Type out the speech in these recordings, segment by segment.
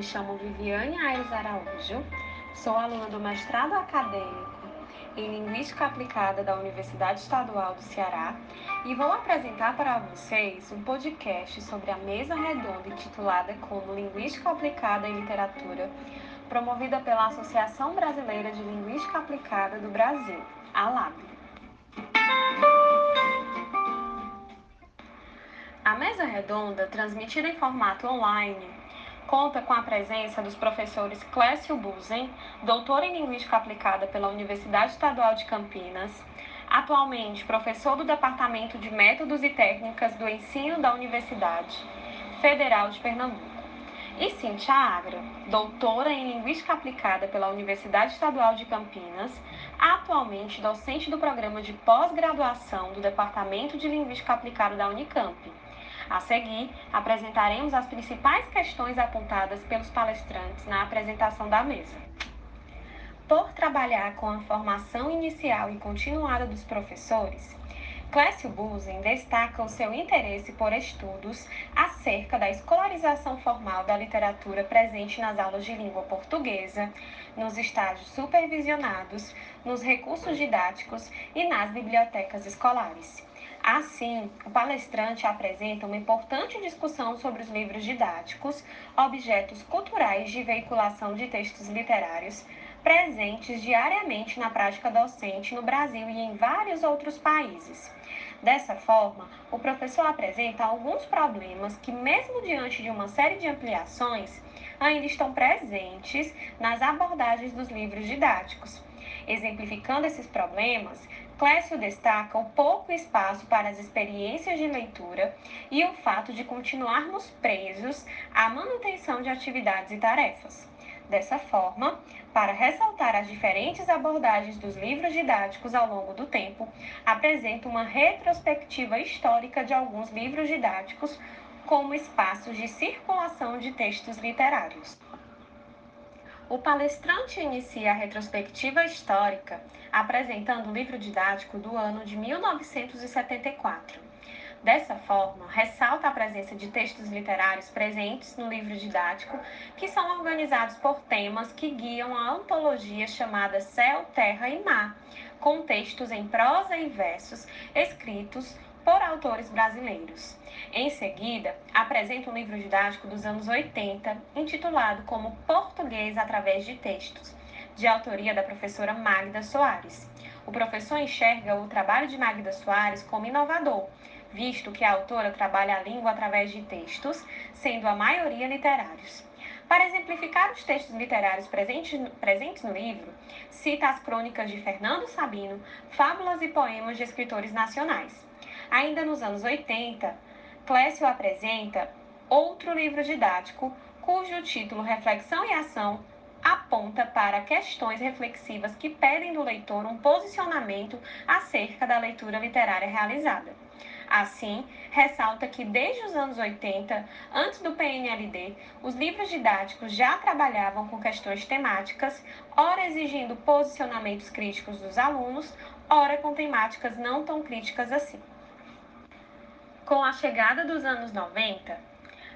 me chamo Viviane Aires Araújo, sou aluna do mestrado acadêmico em Linguística Aplicada da Universidade Estadual do Ceará e vou apresentar para vocês um podcast sobre a mesa redonda intitulada como Linguística Aplicada em Literatura, promovida pela Associação Brasileira de Linguística Aplicada do Brasil, a LAB. A mesa redonda, transmitida em formato online, conta com a presença dos professores Clécio Buzen, doutor em Linguística Aplicada pela Universidade Estadual de Campinas, atualmente professor do Departamento de Métodos e Técnicas do Ensino da Universidade Federal de Pernambuco, e Cintia Agra, doutora em Linguística Aplicada pela Universidade Estadual de Campinas, atualmente docente do programa de pós-graduação do Departamento de Linguística Aplicada da Unicamp a seguir, apresentaremos as principais questões apontadas pelos palestrantes na apresentação da mesa. Por trabalhar com a formação inicial e continuada dos professores, Clécio Buzen destaca o seu interesse por estudos acerca da escolarização formal da literatura presente nas aulas de língua portuguesa, nos estágios supervisionados, nos recursos didáticos e nas bibliotecas escolares. Assim, o palestrante apresenta uma importante discussão sobre os livros didáticos, objetos culturais de veiculação de textos literários, presentes diariamente na prática docente no Brasil e em vários outros países. Dessa forma, o professor apresenta alguns problemas que, mesmo diante de uma série de ampliações, ainda estão presentes nas abordagens dos livros didáticos. Exemplificando esses problemas, Clécio destaca o pouco espaço para as experiências de leitura e o fato de continuarmos presos à manutenção de atividades e tarefas. Dessa forma, para ressaltar as diferentes abordagens dos livros didáticos ao longo do tempo, apresenta uma retrospectiva histórica de alguns livros didáticos como espaços de circulação de textos literários. O palestrante inicia a retrospectiva histórica apresentando o livro didático do ano de 1974. Dessa forma, ressalta a presença de textos literários presentes no livro didático, que são organizados por temas que guiam a antologia chamada Céu, Terra e Mar, com textos em prosa e versos escritos por autores brasileiros. Em seguida, apresenta um livro didático dos anos 80, intitulado como Português através de Textos, de autoria da professora Magda Soares. O professor enxerga o trabalho de Magda Soares como inovador, visto que a autora trabalha a língua através de textos, sendo a maioria literários. Para exemplificar os textos literários presentes, presentes no livro, cita as crônicas de Fernando Sabino, fábulas e poemas de escritores nacionais. Ainda nos anos 80, Clécio apresenta outro livro didático, cujo título Reflexão e Ação aponta para questões reflexivas que pedem do leitor um posicionamento acerca da leitura literária realizada. Assim, ressalta que desde os anos 80, antes do PNLD, os livros didáticos já trabalhavam com questões temáticas, ora exigindo posicionamentos críticos dos alunos, ora com temáticas não tão críticas assim. Com a chegada dos anos 90,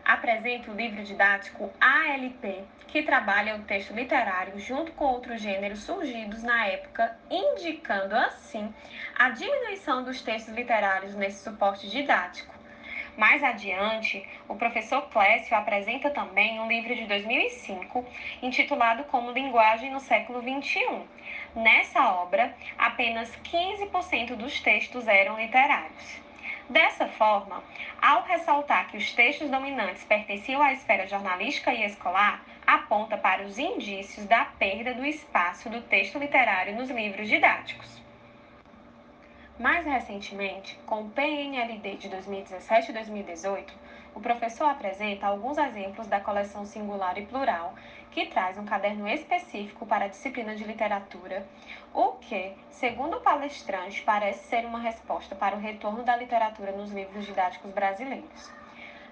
apresenta o livro didático ALP, que trabalha o texto literário junto com outros gêneros surgidos na época, indicando assim a diminuição dos textos literários nesse suporte didático. Mais adiante, o professor Clécio apresenta também um livro de 2005 intitulado como Linguagem no século XXI. Nessa obra, apenas 15% dos textos eram literários. Dessa forma, ao ressaltar que os textos dominantes pertenciam à esfera jornalística e escolar, aponta para os indícios da perda do espaço do texto literário nos livros didáticos. Mais recentemente, com o PNLD de 2017 e 2018, o professor apresenta alguns exemplos da coleção singular e plural, que traz um caderno específico para a disciplina de literatura, o que, segundo o palestrante, parece ser uma resposta para o retorno da literatura nos livros didáticos brasileiros.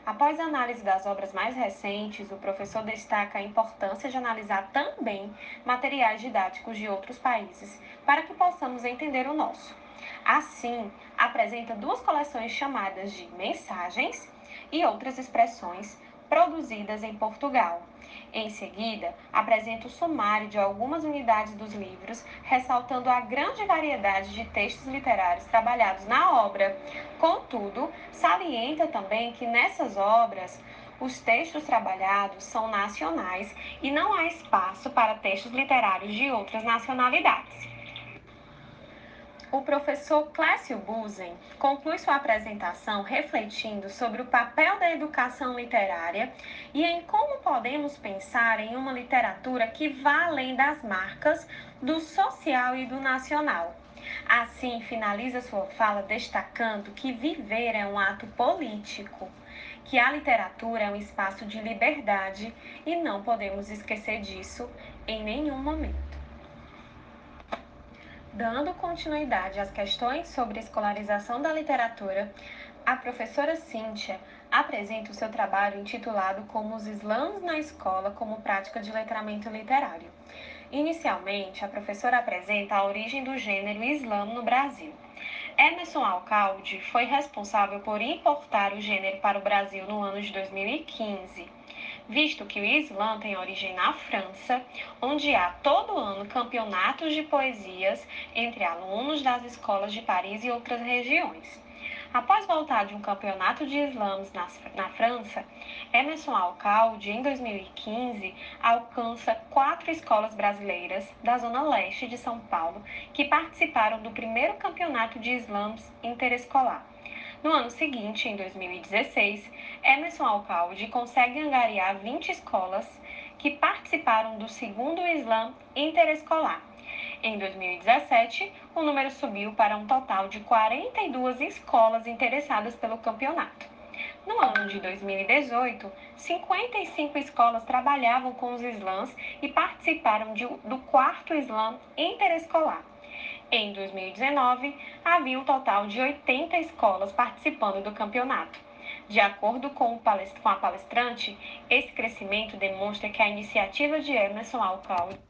Após a análise das obras mais recentes, o professor destaca a importância de analisar também materiais didáticos de outros países, para que possamos entender o nosso. Assim, apresenta duas coleções chamadas de Mensagens e outras expressões produzidas em Portugal. Em seguida, apresenta o sumário de algumas unidades dos livros, ressaltando a grande variedade de textos literários trabalhados na obra. Contudo, salienta também que nessas obras os textos trabalhados são nacionais e não há espaço para textos literários de outras nacionalidades. O professor Clécio Busen conclui sua apresentação refletindo sobre o papel da educação literária e em como podemos pensar em uma literatura que vá além das marcas do social e do nacional. Assim, finaliza sua fala destacando que viver é um ato político, que a literatura é um espaço de liberdade e não podemos esquecer disso em nenhum momento. Dando continuidade às questões sobre escolarização da literatura, a professora Cíntia apresenta o seu trabalho intitulado Como os Slams na Escola como Prática de Letramento Literário. Inicialmente, a professora apresenta a origem do gênero Slam no Brasil. Emerson Alcalde foi responsável por importar o gênero para o Brasil no ano de 2015 visto que o slam tem origem na França, onde há todo ano campeonatos de poesias entre alunos das escolas de Paris e outras regiões. Após voltar de um campeonato de slams na, na França, Emerson Alcalde, em 2015, alcança quatro escolas brasileiras da zona leste de São Paulo que participaram do primeiro campeonato de slams interescolar. No ano seguinte, em 2016, Emerson Alcalde consegue angariar 20 escolas que participaram do segundo Slam interescolar. Em 2017, o número subiu para um total de 42 escolas interessadas pelo campeonato. No ano de 2018, 55 escolas trabalhavam com os slams e participaram de, do quarto slam interescolar. Em 2019, havia um total de 80 escolas participando do campeonato. De acordo com, com a palestrante, esse crescimento demonstra que a iniciativa de Emerson Alcalde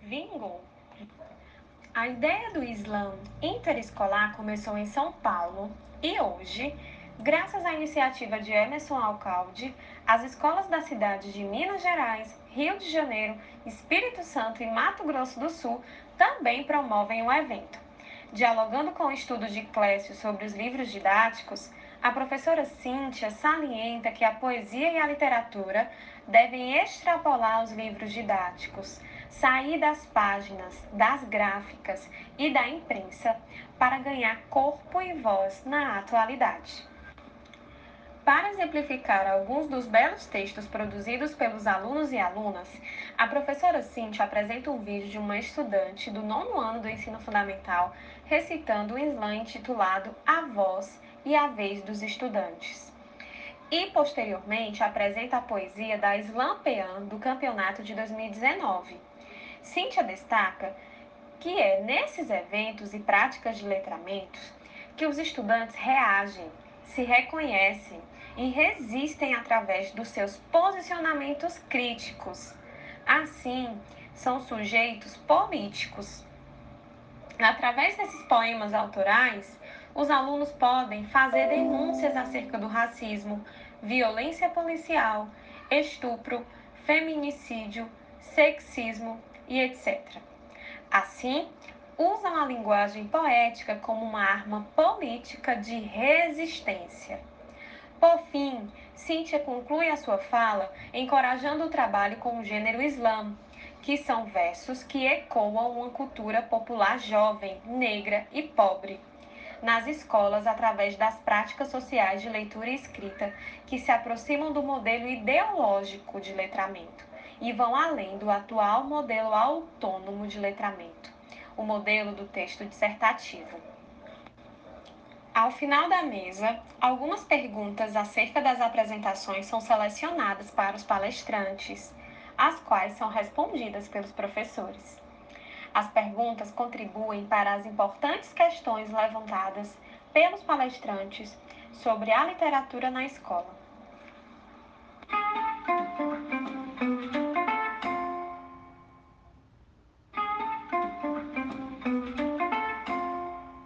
vingou. A ideia do Islã interescolar começou em São Paulo e hoje Graças à iniciativa de Emerson Alcalde, as escolas da cidade de Minas Gerais, Rio de Janeiro, Espírito Santo e Mato Grosso do Sul também promovem o evento. Dialogando com o estudo de Clécio sobre os livros didáticos, a professora Cíntia salienta que a poesia e a literatura devem extrapolar os livros didáticos, sair das páginas, das gráficas e da imprensa para ganhar corpo e voz na atualidade. Para exemplificar alguns dos belos textos produzidos pelos alunos e alunas, a professora Cintia apresenta um vídeo de uma estudante do nono ano do ensino fundamental recitando um slam intitulado A Voz e a Vez dos Estudantes. E, posteriormente, apresenta a poesia da Slam Pean do campeonato de 2019. Cíntia destaca que é nesses eventos e práticas de letramentos que os estudantes reagem, se reconhecem e resistem através dos seus posicionamentos críticos. Assim, são sujeitos políticos. Através desses poemas autorais, os alunos podem fazer denúncias acerca do racismo, violência policial, estupro, feminicídio, sexismo e etc. Assim, usam a linguagem poética como uma arma política de resistência. Por fim, Cíntia conclui a sua fala encorajando o trabalho com o gênero slam, que são versos que ecoam uma cultura popular jovem, negra e pobre. Nas escolas, através das práticas sociais de leitura e escrita, que se aproximam do modelo ideológico de letramento e vão além do atual modelo autônomo de letramento, o modelo do texto dissertativo. Ao final da mesa, algumas perguntas acerca das apresentações são selecionadas para os palestrantes, as quais são respondidas pelos professores. As perguntas contribuem para as importantes questões levantadas pelos palestrantes sobre a literatura na escola.